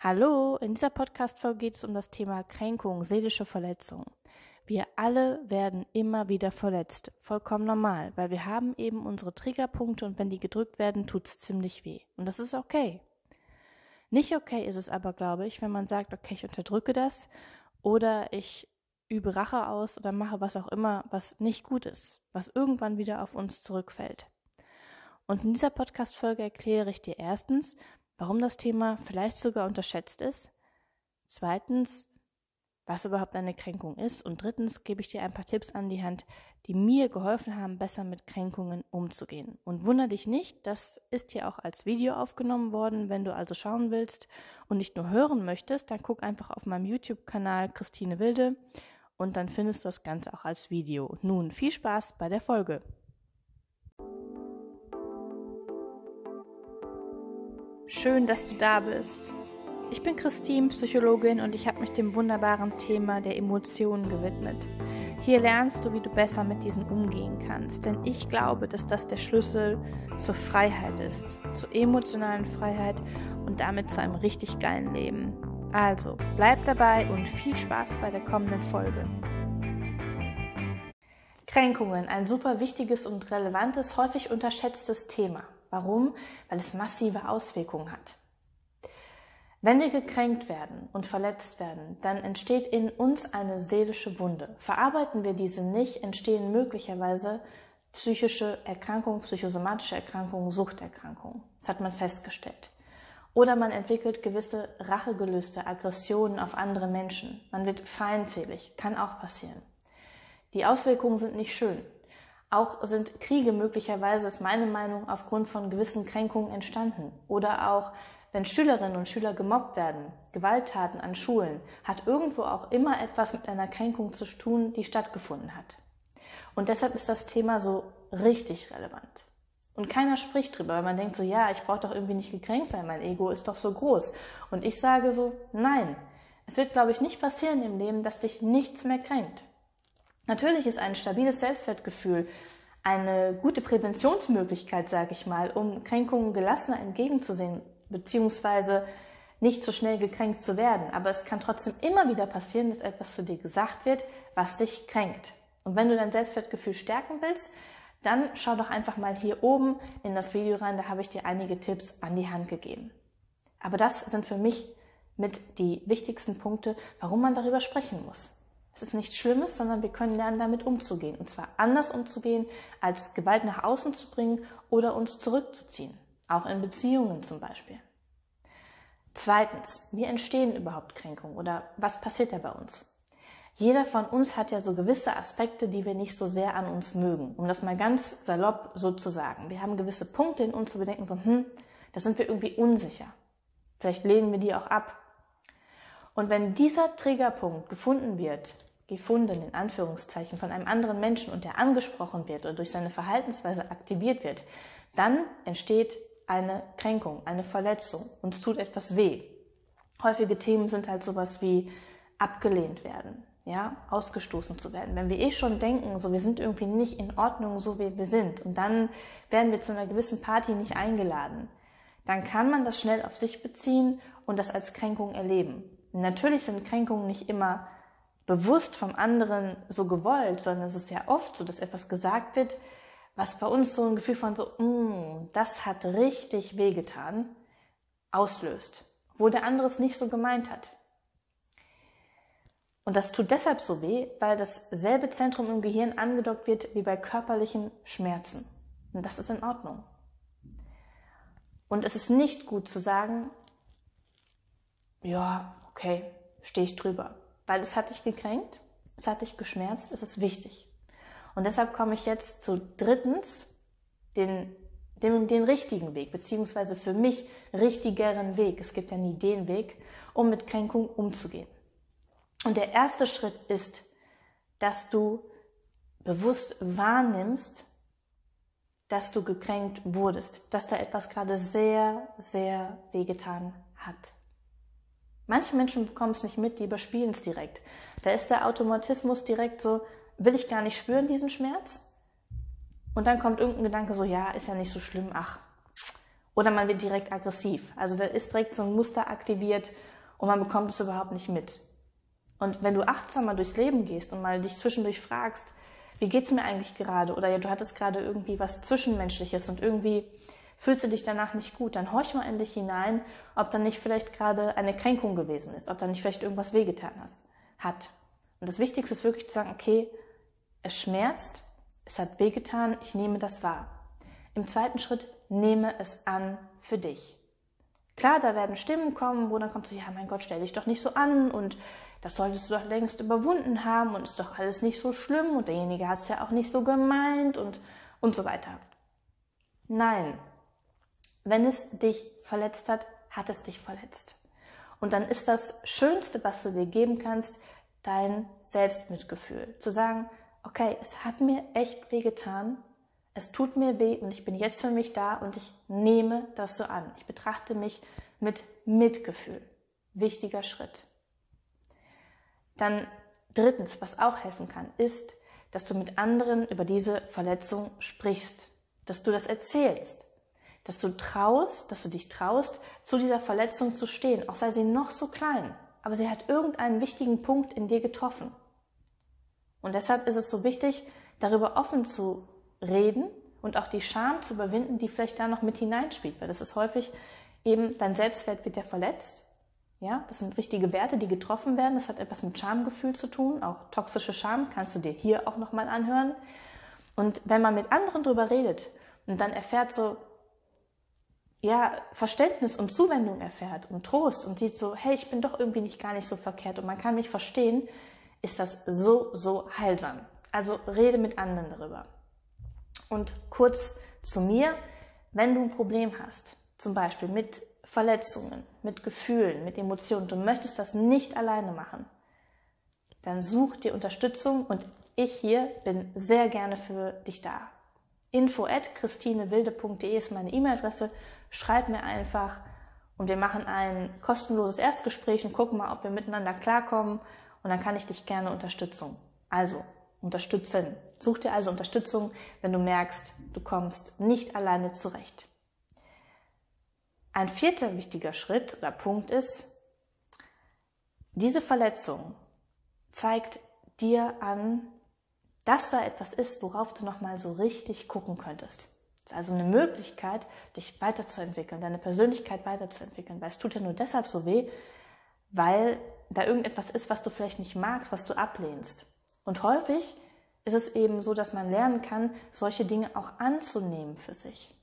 Hallo, in dieser Podcast-Folge geht es um das Thema Kränkung, seelische Verletzung. Wir alle werden immer wieder verletzt. Vollkommen normal, weil wir haben eben unsere Triggerpunkte und wenn die gedrückt werden, tut es ziemlich weh. Und das ist okay. Nicht okay ist es aber, glaube ich, wenn man sagt, okay, ich unterdrücke das oder ich übe Rache aus oder mache was auch immer, was nicht gut ist, was irgendwann wieder auf uns zurückfällt. Und in dieser Podcast-Folge erkläre ich dir erstens, warum das Thema vielleicht sogar unterschätzt ist, zweitens, was überhaupt eine Kränkung ist. Und drittens gebe ich dir ein paar Tipps an die Hand, die mir geholfen haben, besser mit Kränkungen umzugehen. Und wundere dich nicht, das ist hier auch als Video aufgenommen worden. Wenn du also schauen willst und nicht nur hören möchtest, dann guck einfach auf meinem YouTube-Kanal Christine Wilde und dann findest du das Ganze auch als Video. Nun viel Spaß bei der Folge. Schön, dass du da bist. Ich bin Christine, Psychologin und ich habe mich dem wunderbaren Thema der Emotionen gewidmet. Hier lernst du, wie du besser mit diesen umgehen kannst, denn ich glaube, dass das der Schlüssel zur Freiheit ist, zur emotionalen Freiheit und damit zu einem richtig geilen Leben. Also, bleib dabei und viel Spaß bei der kommenden Folge. Kränkungen, ein super wichtiges und relevantes, häufig unterschätztes Thema. Warum? Weil es massive Auswirkungen hat. Wenn wir gekränkt werden und verletzt werden, dann entsteht in uns eine seelische Wunde. Verarbeiten wir diese nicht, entstehen möglicherweise psychische Erkrankungen, psychosomatische Erkrankungen, Suchterkrankungen. Das hat man festgestellt. Oder man entwickelt gewisse Rachegelüste, Aggressionen auf andere Menschen. Man wird feindselig, kann auch passieren. Die Auswirkungen sind nicht schön. Auch sind Kriege möglicherweise, ist meine Meinung, aufgrund von gewissen Kränkungen entstanden. Oder auch wenn Schülerinnen und Schüler gemobbt werden, Gewalttaten an Schulen, hat irgendwo auch immer etwas mit einer Kränkung zu tun, die stattgefunden hat. Und deshalb ist das Thema so richtig relevant. Und keiner spricht drüber, weil man denkt so, ja, ich brauche doch irgendwie nicht gekränkt sein, mein Ego ist doch so groß. Und ich sage so, nein, es wird, glaube ich, nicht passieren im Leben, dass dich nichts mehr kränkt. Natürlich ist ein stabiles Selbstwertgefühl eine gute Präventionsmöglichkeit, sage ich mal, um Kränkungen gelassener entgegenzusehen, beziehungsweise nicht so schnell gekränkt zu werden. Aber es kann trotzdem immer wieder passieren, dass etwas zu dir gesagt wird, was dich kränkt. Und wenn du dein Selbstwertgefühl stärken willst, dann schau doch einfach mal hier oben in das Video rein, da habe ich dir einige Tipps an die Hand gegeben. Aber das sind für mich mit die wichtigsten Punkte, warum man darüber sprechen muss. Es ist nichts Schlimmes, sondern wir können lernen, damit umzugehen. Und zwar anders umzugehen, als Gewalt nach außen zu bringen oder uns zurückzuziehen auch in Beziehungen zum Beispiel. Zweitens, wie entstehen überhaupt Kränkungen oder was passiert da bei uns? Jeder von uns hat ja so gewisse Aspekte, die wir nicht so sehr an uns mögen, um das mal ganz salopp so zu sagen. Wir haben gewisse Punkte in uns, wo wir denken so, hm, da sind wir irgendwie unsicher. Vielleicht lehnen wir die auch ab. Und wenn dieser Triggerpunkt gefunden wird, gefunden in Anführungszeichen von einem anderen Menschen und der angesprochen wird oder durch seine Verhaltensweise aktiviert wird, dann entsteht eine Kränkung, eine Verletzung. Uns tut etwas weh. Häufige Themen sind halt sowas wie abgelehnt werden, ja, ausgestoßen zu werden. Wenn wir eh schon denken, so wir sind irgendwie nicht in Ordnung, so wie wir sind, und dann werden wir zu einer gewissen Party nicht eingeladen, dann kann man das schnell auf sich beziehen und das als Kränkung erleben. Natürlich sind Kränkungen nicht immer bewusst vom anderen so gewollt, sondern es ist ja oft so, dass etwas gesagt wird, was bei uns so ein Gefühl von so, mm, das hat richtig wehgetan, auslöst, wo der andere es nicht so gemeint hat. Und das tut deshalb so weh, weil dasselbe Zentrum im Gehirn angedockt wird wie bei körperlichen Schmerzen. Und das ist in Ordnung. Und es ist nicht gut zu sagen, ja, okay, stehe ich drüber. Weil es hat dich gekränkt, es hat dich geschmerzt, es ist wichtig. Und deshalb komme ich jetzt zu drittens, den, den, den richtigen Weg, beziehungsweise für mich richtigeren Weg. Es gibt ja nie den Weg, um mit Kränkung umzugehen. Und der erste Schritt ist, dass du bewusst wahrnimmst, dass du gekränkt wurdest, dass da etwas gerade sehr, sehr wehgetan hat. Manche Menschen bekommen es nicht mit, die überspielen es direkt. Da ist der Automatismus direkt so, will ich gar nicht spüren, diesen Schmerz. Und dann kommt irgendein Gedanke so, ja, ist ja nicht so schlimm, ach. Oder man wird direkt aggressiv. Also da ist direkt so ein Muster aktiviert und man bekommt es überhaupt nicht mit. Und wenn du achtsamer durchs Leben gehst und mal dich zwischendurch fragst, wie geht's mir eigentlich gerade? Oder ja, du hattest gerade irgendwie was Zwischenmenschliches und irgendwie fühlst du dich danach nicht gut, dann horch mal in dich hinein, ob da nicht vielleicht gerade eine Kränkung gewesen ist, ob da nicht vielleicht irgendwas wehgetan hat. Und das Wichtigste ist wirklich zu sagen, okay, es schmerzt, es hat wehgetan, ich nehme das wahr. Im zweiten Schritt, nehme es an für dich. Klar, da werden Stimmen kommen, wo dann kommt so, ja, mein Gott, stell dich doch nicht so an und das solltest du doch längst überwunden haben und ist doch alles nicht so schlimm und derjenige hat es ja auch nicht so gemeint und, und so weiter. Nein, wenn es dich verletzt hat, hat es dich verletzt. Und dann ist das Schönste, was du dir geben kannst, dein Selbstmitgefühl. Zu sagen, okay, es hat mir echt weh getan, es tut mir weh und ich bin jetzt für mich da und ich nehme das so an. Ich betrachte mich mit Mitgefühl. Wichtiger Schritt. Dann drittens, was auch helfen kann, ist, dass du mit anderen über diese Verletzung sprichst, dass du das erzählst, dass du traust, dass du dich traust, zu dieser Verletzung zu stehen, auch sei sie noch so klein, aber sie hat irgendeinen wichtigen Punkt in dir getroffen. Und deshalb ist es so wichtig, darüber offen zu reden und auch die Scham zu überwinden, die vielleicht da noch mit hineinspielt, weil das ist häufig eben dein Selbstwert wird ja verletzt ja, das sind wichtige Werte, die getroffen werden. Das hat etwas mit Schamgefühl zu tun. Auch toxische Scham kannst du dir hier auch nochmal anhören. Und wenn man mit anderen drüber redet und dann erfährt so, ja, Verständnis und Zuwendung erfährt und Trost und sieht so, hey, ich bin doch irgendwie nicht gar nicht so verkehrt und man kann mich verstehen, ist das so, so heilsam. Also rede mit anderen darüber. Und kurz zu mir, wenn du ein Problem hast, zum Beispiel mit Verletzungen, mit Gefühlen, mit Emotionen, du möchtest das nicht alleine machen, dann such dir Unterstützung und ich hier bin sehr gerne für dich da. Info at christinewilde.de ist meine E-Mail-Adresse. Schreib mir einfach und wir machen ein kostenloses Erstgespräch und gucken mal, ob wir miteinander klarkommen und dann kann ich dich gerne unterstützen. Also, unterstützen. Such dir also Unterstützung, wenn du merkst, du kommst nicht alleine zurecht. Ein vierter wichtiger Schritt oder Punkt ist, diese Verletzung zeigt dir an, dass da etwas ist, worauf du nochmal so richtig gucken könntest. Ist also eine Möglichkeit, dich weiterzuentwickeln, deine Persönlichkeit weiterzuentwickeln, weil es tut ja nur deshalb so weh, weil da irgendetwas ist, was du vielleicht nicht magst, was du ablehnst. Und häufig ist es eben so, dass man lernen kann, solche Dinge auch anzunehmen für sich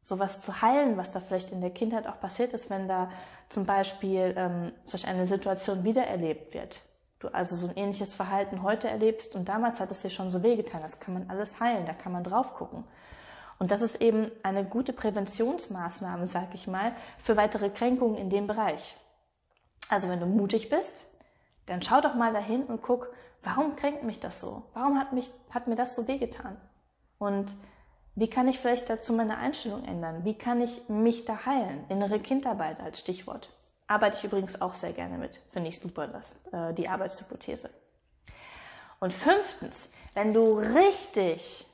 sowas zu heilen, was da vielleicht in der Kindheit auch passiert ist, wenn da zum Beispiel ähm, solch eine Situation wiedererlebt wird. Du also so ein ähnliches Verhalten heute erlebst und damals hat es dir schon so wehgetan. Das kann man alles heilen, da kann man drauf gucken. Und das ist eben eine gute Präventionsmaßnahme, sag ich mal, für weitere Kränkungen in dem Bereich. Also wenn du mutig bist, dann schau doch mal dahin und guck, warum kränkt mich das so? Warum hat, mich, hat mir das so wehgetan? Und wie kann ich vielleicht dazu meine Einstellung ändern? Wie kann ich mich da heilen? Innere Kindarbeit als Stichwort. Arbeite ich übrigens auch sehr gerne mit. Finde ich super, das, äh, die Arbeitshypothese. Und fünftens, wenn du richtig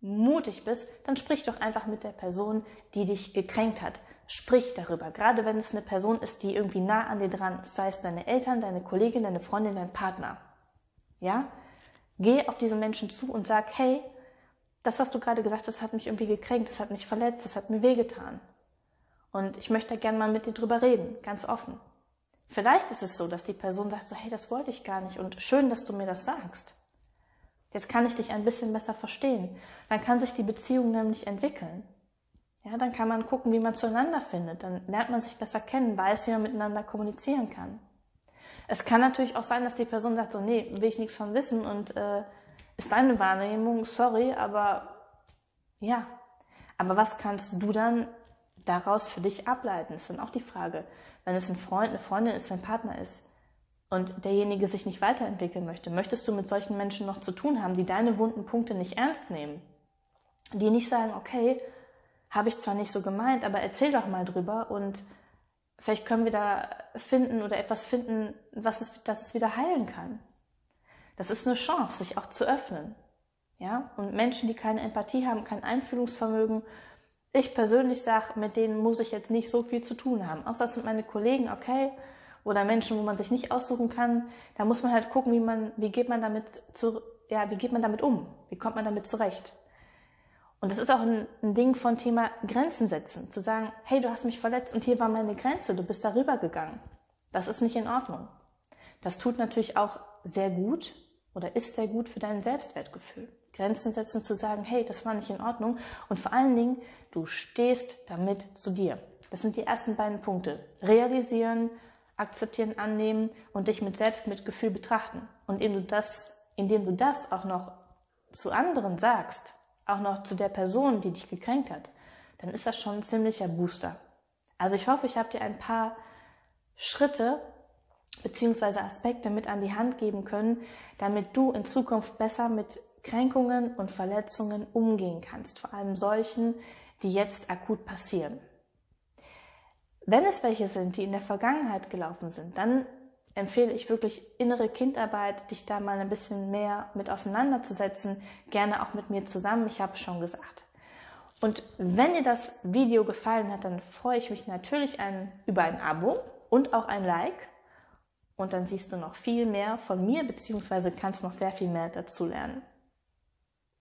mutig bist, dann sprich doch einfach mit der Person, die dich gekränkt hat. Sprich darüber. Gerade wenn es eine Person ist, die irgendwie nah an dir dran ist, sei es deine Eltern, deine Kollegin, deine Freundin, dein Partner. Ja? Geh auf diese Menschen zu und sag, hey, das, was du gerade gesagt hast, hat mich irgendwie gekränkt, das hat mich verletzt, das hat mir wehgetan. Und ich möchte gerne mal mit dir drüber reden, ganz offen. Vielleicht ist es so, dass die Person sagt so, hey, das wollte ich gar nicht und schön, dass du mir das sagst. Jetzt kann ich dich ein bisschen besser verstehen. Dann kann sich die Beziehung nämlich entwickeln. Ja, dann kann man gucken, wie man zueinander findet. Dann lernt man sich besser kennen, weiß, wie man miteinander kommunizieren kann. Es kann natürlich auch sein, dass die Person sagt so, nee, will ich nichts von wissen und äh, ist deine Wahrnehmung, sorry, aber ja. Aber was kannst du dann daraus für dich ableiten? Ist dann auch die Frage. Wenn es ein Freund, eine Freundin ist, ein Partner ist und derjenige sich nicht weiterentwickeln möchte, möchtest du mit solchen Menschen noch zu tun haben, die deine wunden Punkte nicht ernst nehmen? Die nicht sagen, okay, habe ich zwar nicht so gemeint, aber erzähl doch mal drüber und vielleicht können wir da finden oder etwas finden, was es, das es wieder heilen kann. Das ist eine Chance, sich auch zu öffnen. Ja? Und Menschen, die keine Empathie haben, kein Einfühlungsvermögen, ich persönlich sage, mit denen muss ich jetzt nicht so viel zu tun haben. Außer es sind meine Kollegen, okay, oder Menschen, wo man sich nicht aussuchen kann. Da muss man halt gucken, wie man, wie geht man damit zu, ja, wie geht man damit um? Wie kommt man damit zurecht? Und das ist auch ein, ein, Ding von Thema Grenzen setzen. Zu sagen, hey, du hast mich verletzt und hier war meine Grenze, du bist darüber gegangen. Das ist nicht in Ordnung. Das tut natürlich auch sehr gut oder ist sehr gut für dein Selbstwertgefühl. Grenzen setzen, zu sagen, hey, das war nicht in Ordnung. Und vor allen Dingen, du stehst damit zu dir. Das sind die ersten beiden Punkte. Realisieren, akzeptieren, annehmen und dich mit Selbstmitgefühl betrachten. Und indem du das, indem du das auch noch zu anderen sagst, auch noch zu der Person, die dich gekränkt hat, dann ist das schon ein ziemlicher Booster. Also ich hoffe, ich habe dir ein paar Schritte beziehungsweise Aspekte mit an die Hand geben können, damit du in Zukunft besser mit Kränkungen und Verletzungen umgehen kannst, vor allem solchen, die jetzt akut passieren. Wenn es welche sind, die in der Vergangenheit gelaufen sind, dann empfehle ich wirklich innere Kindarbeit, dich da mal ein bisschen mehr mit auseinanderzusetzen, gerne auch mit mir zusammen, ich habe schon gesagt. Und wenn dir das Video gefallen hat, dann freue ich mich natürlich ein, über ein Abo und auch ein Like. Und dann siehst du noch viel mehr von mir, beziehungsweise kannst noch sehr viel mehr dazu lernen.